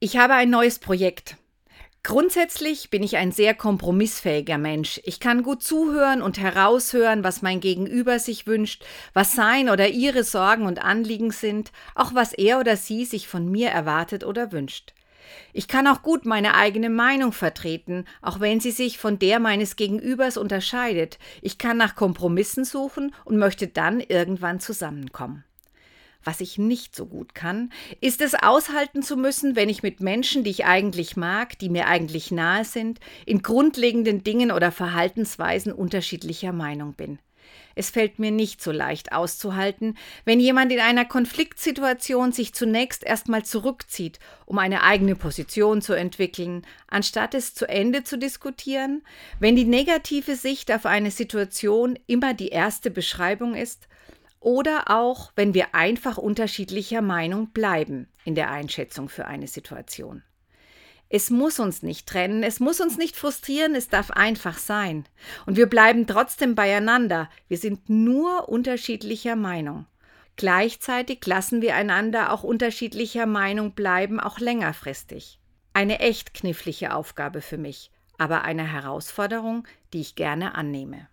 Ich habe ein neues Projekt. Grundsätzlich bin ich ein sehr kompromissfähiger Mensch. Ich kann gut zuhören und heraushören, was mein Gegenüber sich wünscht, was sein oder ihre Sorgen und Anliegen sind, auch was er oder sie sich von mir erwartet oder wünscht. Ich kann auch gut meine eigene Meinung vertreten, auch wenn sie sich von der meines Gegenübers unterscheidet. Ich kann nach Kompromissen suchen und möchte dann irgendwann zusammenkommen. Was ich nicht so gut kann, ist es aushalten zu müssen, wenn ich mit Menschen, die ich eigentlich mag, die mir eigentlich nahe sind, in grundlegenden Dingen oder Verhaltensweisen unterschiedlicher Meinung bin. Es fällt mir nicht so leicht auszuhalten, wenn jemand in einer Konfliktsituation sich zunächst erstmal zurückzieht, um eine eigene Position zu entwickeln, anstatt es zu Ende zu diskutieren, wenn die negative Sicht auf eine Situation immer die erste Beschreibung ist oder auch, wenn wir einfach unterschiedlicher Meinung bleiben in der Einschätzung für eine Situation. Es muss uns nicht trennen, es muss uns nicht frustrieren, es darf einfach sein. Und wir bleiben trotzdem beieinander, wir sind nur unterschiedlicher Meinung. Gleichzeitig lassen wir einander auch unterschiedlicher Meinung bleiben, auch längerfristig. Eine echt knifflige Aufgabe für mich, aber eine Herausforderung, die ich gerne annehme.